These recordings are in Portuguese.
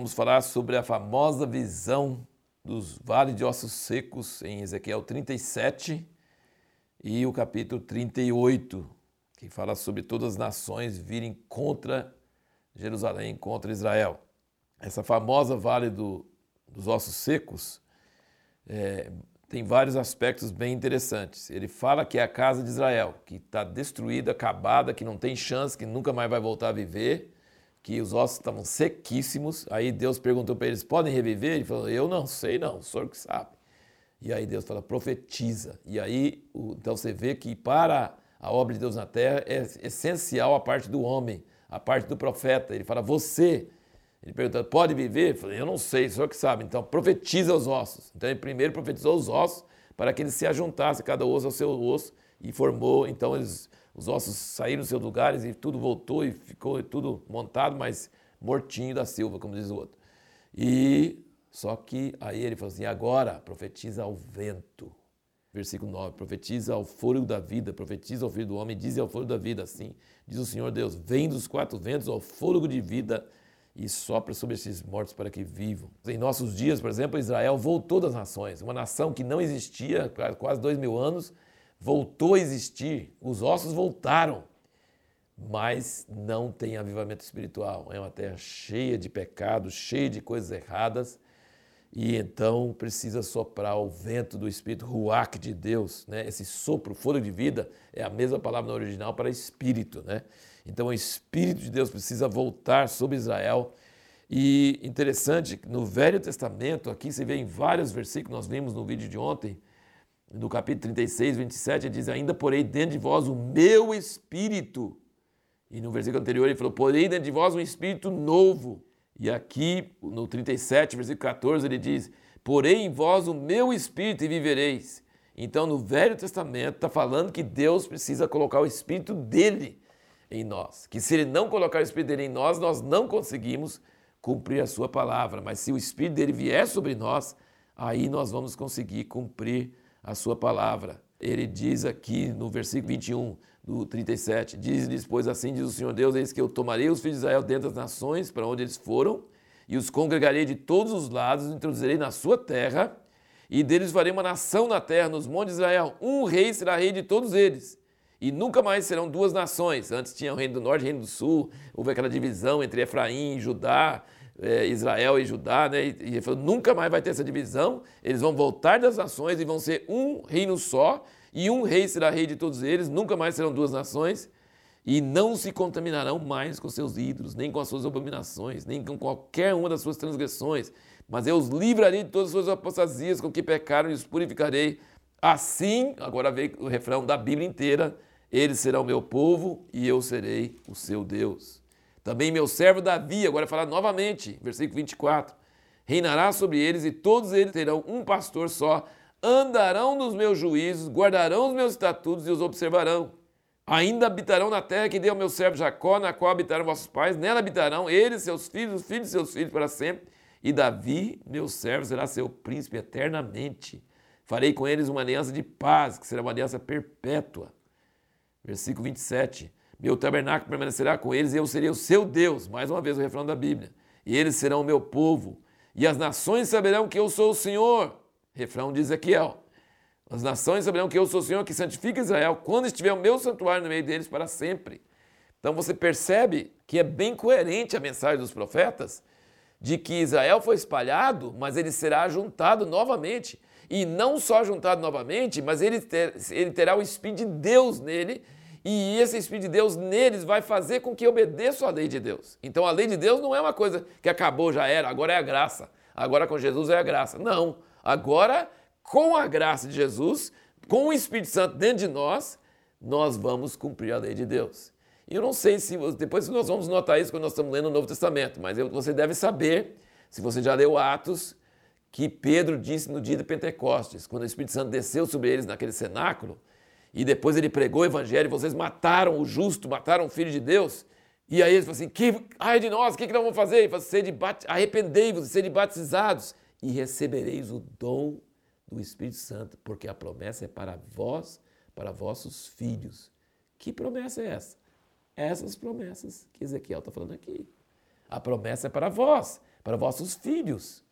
vamos falar sobre a famosa visão dos vales de ossos secos em Ezequiel 37 e o capítulo 38, que fala sobre todas as nações virem contra Jerusalém, contra Israel. Essa famosa vale do, dos ossos secos é, tem vários aspectos bem interessantes. Ele fala que é a casa de Israel, que está destruída, acabada, que não tem chance, que nunca mais vai voltar a viver, que os ossos estavam sequíssimos. Aí Deus perguntou para eles: podem reviver? Ele falou: eu não sei, não, o senhor que sabe. E aí Deus fala, profetiza. E aí, então você vê que para a obra de Deus na terra é essencial a parte do homem, a parte do profeta. Ele fala, você. Ele pergunta, pode viver? Eu falei, eu não sei, o senhor que sabe. Então, profetiza os ossos. Então, ele primeiro profetizou os ossos para que eles se ajuntassem, cada osso ao seu osso, e formou. Então, eles, os ossos saíram dos seus lugares e tudo voltou e ficou tudo montado, mas mortinho da Silva, como diz o outro. E só que aí ele falou assim: agora profetiza ao vento. Versículo 9: profetiza ao fôlego da vida, profetiza ao filho do homem, diz ao fôlego da vida assim: diz o Senhor Deus: vem dos quatro ventos ao fôlego de vida e sopra sobre esses mortos para que vivam. Em nossos dias, por exemplo, Israel voltou das nações, uma nação que não existia há quase dois mil anos, voltou a existir, os ossos voltaram, mas não tem avivamento espiritual. É uma terra cheia de pecados, cheia de coisas erradas e então precisa soprar o vento do Espírito, ruach de Deus, né? esse sopro, fôlego de vida, é a mesma palavra no original para espírito. Né? Então o Espírito de Deus precisa voltar sobre Israel. E interessante, no Velho Testamento, aqui você vê em vários versículos, nós vimos no vídeo de ontem, no capítulo 36, 27, ele diz: Ainda porei dentro de vós o meu espírito. E no versículo anterior ele falou: Porei dentro de vós um espírito novo. E aqui, no 37, versículo 14, ele diz: Porém em vós o meu espírito e vivereis. Então, no Velho Testamento, está falando que Deus precisa colocar o espírito dele em nós. Que se ele não colocar o espírito dele em nós, nós não conseguimos cumprir a sua palavra. Mas se o espírito dele vier sobre nós, aí nós vamos conseguir cumprir a sua palavra. Ele diz aqui no versículo 21 do 37, diz-lhes, pois assim diz o Senhor Deus, eis que eu tomarei os filhos de Israel dentro das nações para onde eles foram, e os congregarei de todos os lados, os introduzirei na sua terra, e deles farei uma nação na terra, nos montes de Israel. Um rei será rei de todos eles. E nunca mais serão duas nações. Antes tinha o reino do norte e o reino do sul. Houve aquela divisão entre Efraim e Judá, é, Israel e Judá, né? E, ele falou: nunca mais vai ter essa divisão. Eles vão voltar das nações e vão ser um reino só e um rei será rei de todos eles, nunca mais serão duas nações, e não se contaminarão mais com seus ídolos, nem com as suas abominações, nem com qualquer uma das suas transgressões, mas eu os livrarei de todas as suas apostasias com que pecaram e os purificarei. Assim, agora vem o refrão da Bíblia inteira, eles serão meu povo e eu serei o seu Deus. Também meu servo Davi, agora falar novamente, versículo 24, reinará sobre eles e todos eles terão um pastor só, andarão nos meus juízos, guardarão os meus estatutos e os observarão. Ainda habitarão na terra que deu ao meu servo Jacó, na qual habitaram vossos pais, nela habitarão eles, seus filhos, os filhos de seus filhos para sempre. E Davi, meu servo, será seu príncipe eternamente. Farei com eles uma aliança de paz, que será uma aliança perpétua. Versículo 27. Meu tabernáculo permanecerá com eles e eu serei o seu Deus. Mais uma vez o refrão da Bíblia. E eles serão o meu povo. E as nações saberão que eu sou o Senhor Refrão de Ezequiel. As nações saberão que eu sou o Senhor que santifica Israel quando estiver o meu santuário no meio deles para sempre. Então você percebe que é bem coerente a mensagem dos profetas de que Israel foi espalhado, mas ele será juntado novamente. E não só juntado novamente, mas ele, ter, ele terá o Espírito de Deus nele, e esse Espírito de Deus neles vai fazer com que obedeçam a lei de Deus. Então a lei de Deus não é uma coisa que acabou, já era, agora é a graça. Agora com Jesus é a graça. Não. Agora, com a graça de Jesus, com o Espírito Santo dentro de nós, nós vamos cumprir a lei de Deus. E eu não sei se depois nós vamos notar isso quando nós estamos lendo o Novo Testamento, mas você deve saber, se você já leu Atos, que Pedro disse no dia de Pentecostes, quando o Espírito Santo desceu sobre eles naquele cenáculo, e depois ele pregou o evangelho, e vocês mataram o justo, mataram o filho de Deus. E aí eles falaram assim: que, ai de nós, o que, que nós vamos fazer? Arrependei-vos e sede batizados e recebereis o dom do Espírito Santo, porque a promessa é para vós, para vossos filhos. Que promessa é essa? Essas promessas que Ezequiel está falando aqui. A promessa é para vós, para vossos filhos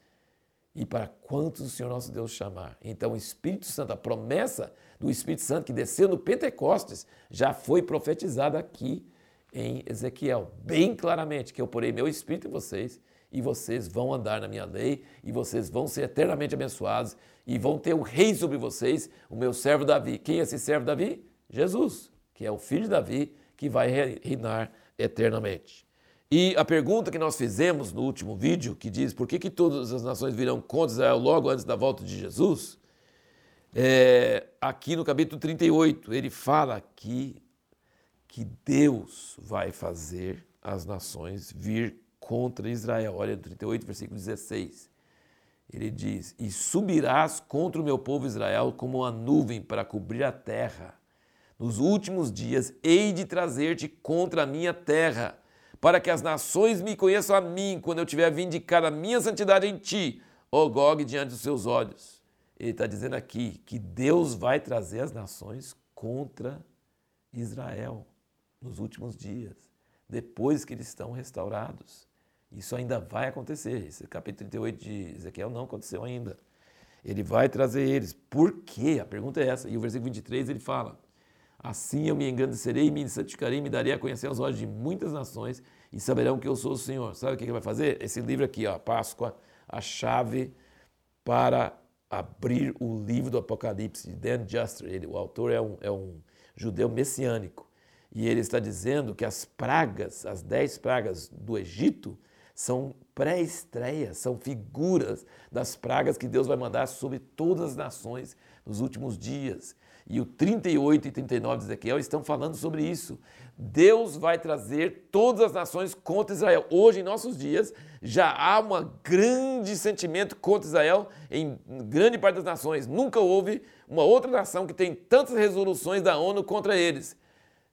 e para quantos o Senhor nosso Deus chamar. Então, o Espírito Santo, a promessa do Espírito Santo que desceu no Pentecostes, já foi profetizada aqui em Ezequiel, bem claramente, que eu porei meu Espírito em vocês e vocês vão andar na minha lei e vocês vão ser eternamente abençoados e vão ter o rei sobre vocês, o meu servo Davi. Quem é esse servo Davi? Jesus, que é o filho de Davi, que vai reinar eternamente. E a pergunta que nós fizemos no último vídeo, que diz por que, que todas as nações virão contra Israel logo antes da volta de Jesus, é, aqui no capítulo 38, ele fala aqui que Deus vai fazer as nações vir contra Israel. Olha, 38, versículo 16. Ele diz: E subirás contra o meu povo Israel como uma nuvem para cobrir a terra. Nos últimos dias hei de trazer-te contra a minha terra para que as nações me conheçam a mim, quando eu tiver vindicado a minha santidade em ti, ó Gog, diante dos seus olhos. Ele está dizendo aqui que Deus vai trazer as nações contra Israel nos últimos dias, depois que eles estão restaurados. Isso ainda vai acontecer. Esse capítulo 38 de Ezequiel não aconteceu ainda. Ele vai trazer eles. Por quê? A pergunta é essa. E o versículo 23 ele fala: Assim eu me engrandecerei, me santificarei, me darei a conhecer aos olhos de muitas nações e saberão que eu sou o Senhor. Sabe o que ele vai fazer? Esse livro aqui, ó, Páscoa, a chave para abrir o livro do Apocalipse, de Dan Juster. Ele, o autor é um, é um judeu messiânico. E ele está dizendo que as pragas, as dez pragas do Egito, são pré-estreias, são figuras das pragas que Deus vai mandar sobre todas as nações nos últimos dias. E o 38 e 39 de Ezequiel estão falando sobre isso. Deus vai trazer todas as nações contra Israel. Hoje, em nossos dias, já há um grande sentimento contra Israel em grande parte das nações. Nunca houve uma outra nação que tem tantas resoluções da ONU contra eles.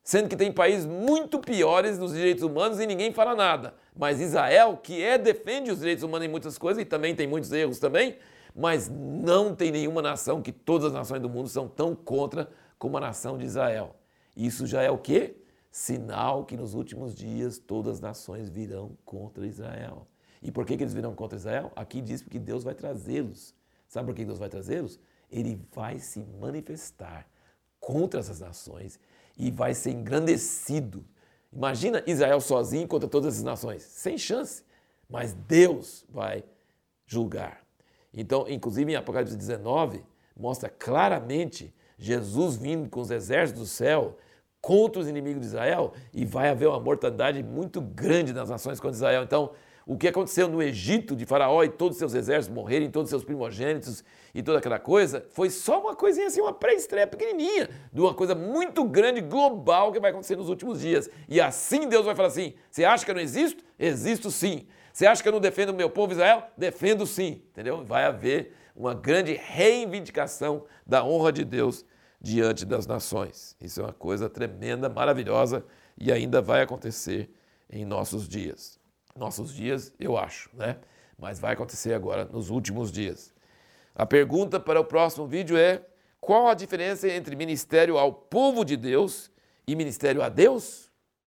Sendo que tem países muito piores nos direitos humanos e ninguém fala nada. Mas Israel, que é defende os direitos humanos em muitas coisas e também tem muitos erros também, mas não tem nenhuma nação que todas as nações do mundo são tão contra como a nação de Israel. Isso já é o quê? Sinal que nos últimos dias todas as nações virão contra Israel. E por que, que eles virão contra Israel? Aqui diz que Deus vai trazê-los. Sabe por que Deus vai trazê-los? Ele vai se manifestar contra essas nações e vai ser engrandecido. Imagina Israel sozinho contra todas essas nações. Sem chance. Mas Deus vai julgar. Então, inclusive em Apocalipse 19, mostra claramente Jesus vindo com os exércitos do céu contra os inimigos de Israel e vai haver uma mortandade muito grande nas nações contra Israel. Então, o que aconteceu no Egito de Faraó e todos os seus exércitos morrerem, todos os seus primogênitos e toda aquela coisa, foi só uma coisinha assim, uma pré-estreia pequenininha de uma coisa muito grande, global que vai acontecer nos últimos dias. E assim Deus vai falar assim: você acha que eu não existo? Existo sim. Você acha que eu não defendo o meu povo Israel? Defendo sim, entendeu? Vai haver uma grande reivindicação da honra de Deus diante das nações. Isso é uma coisa tremenda, maravilhosa e ainda vai acontecer em nossos dias. Nossos dias, eu acho, né? Mas vai acontecer agora nos últimos dias. A pergunta para o próximo vídeo é: qual a diferença entre ministério ao povo de Deus e ministério a Deus?